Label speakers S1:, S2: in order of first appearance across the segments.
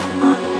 S1: on, on.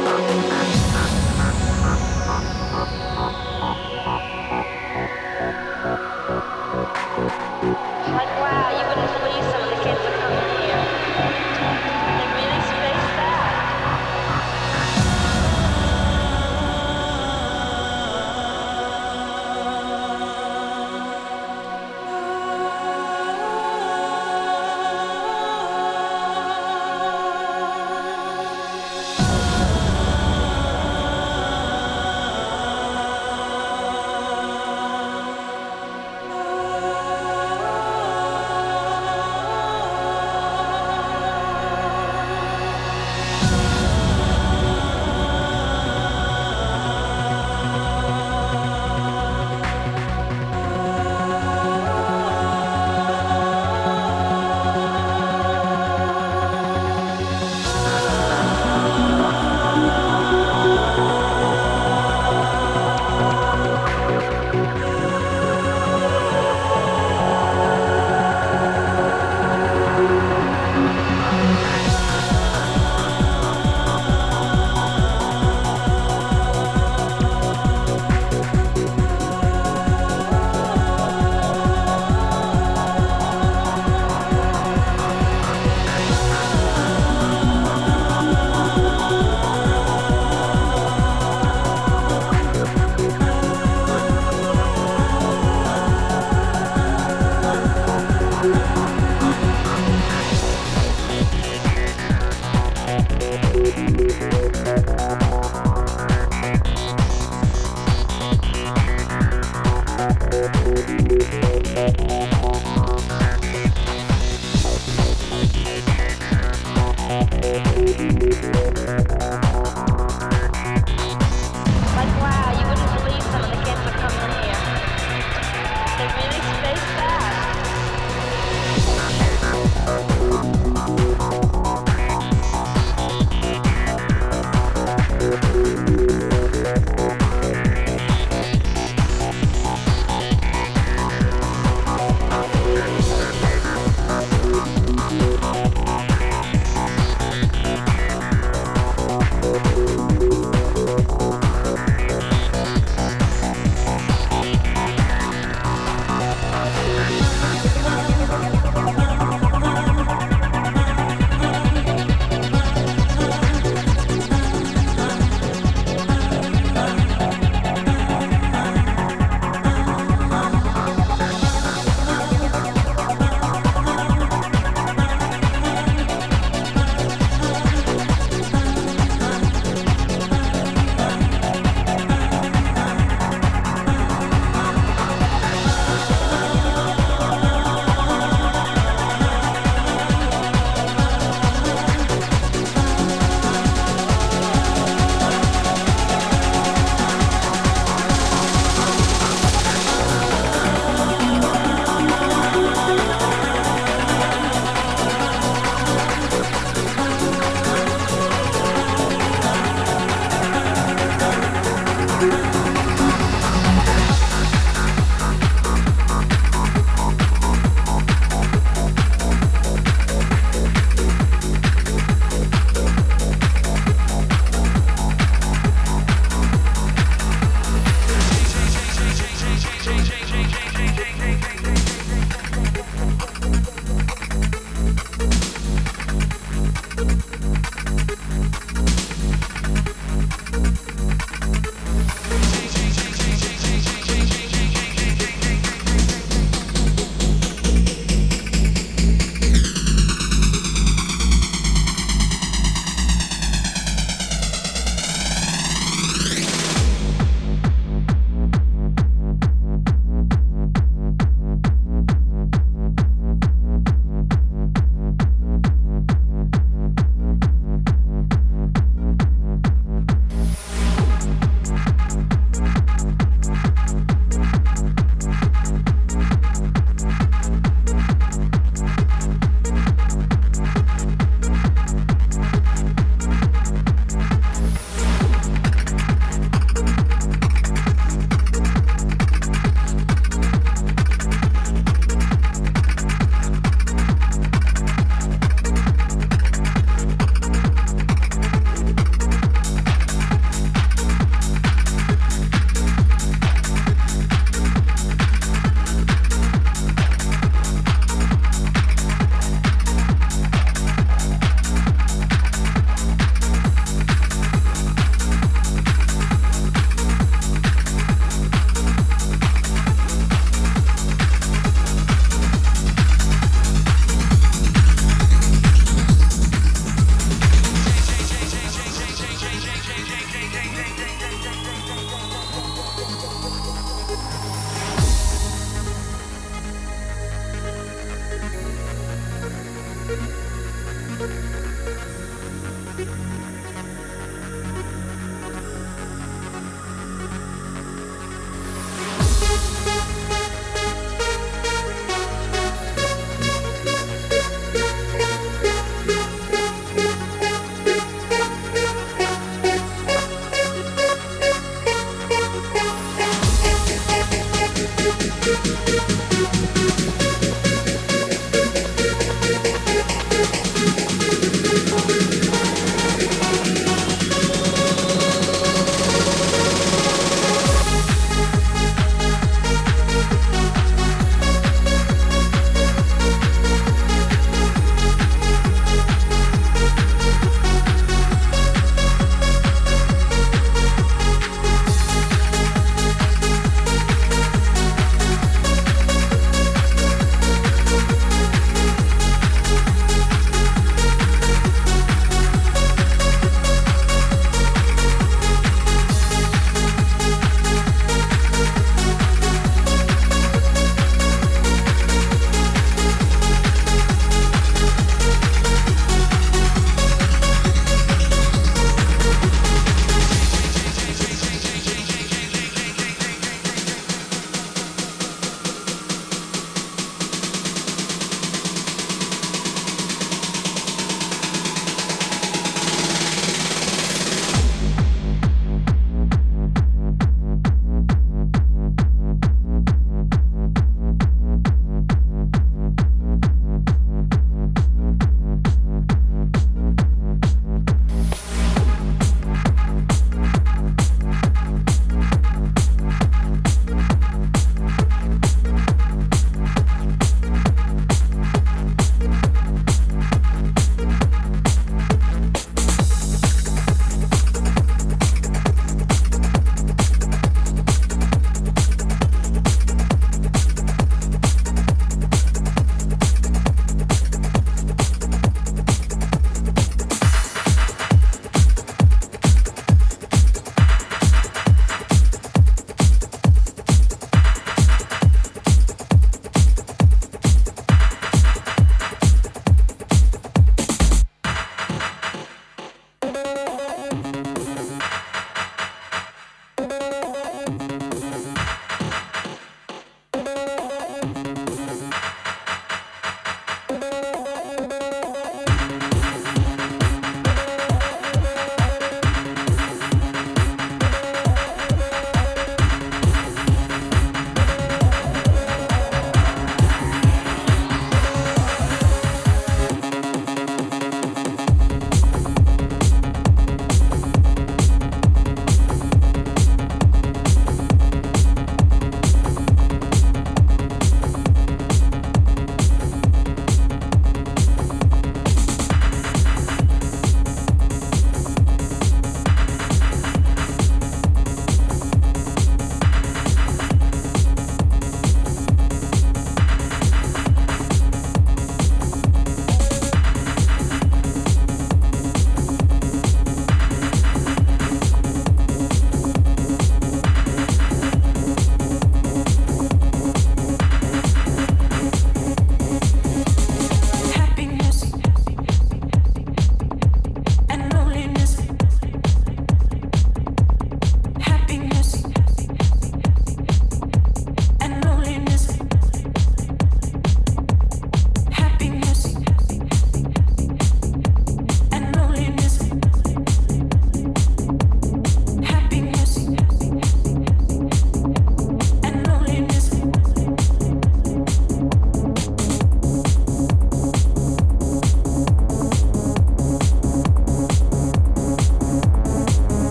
S1: Música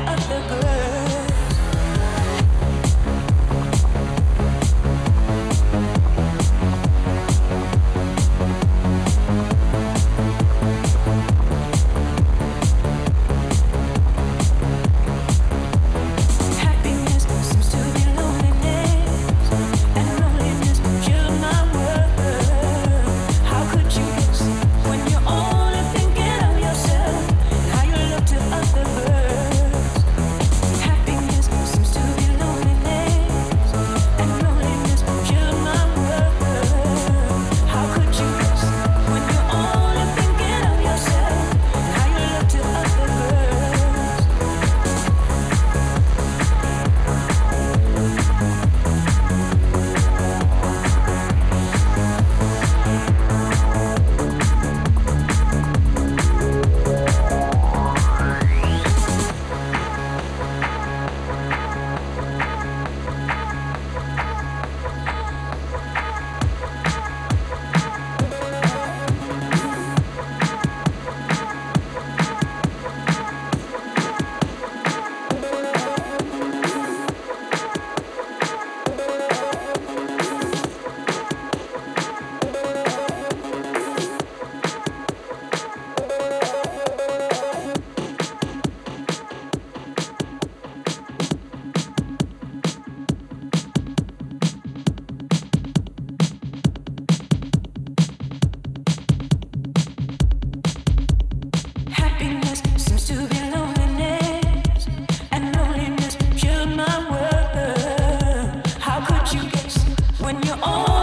S1: you look all.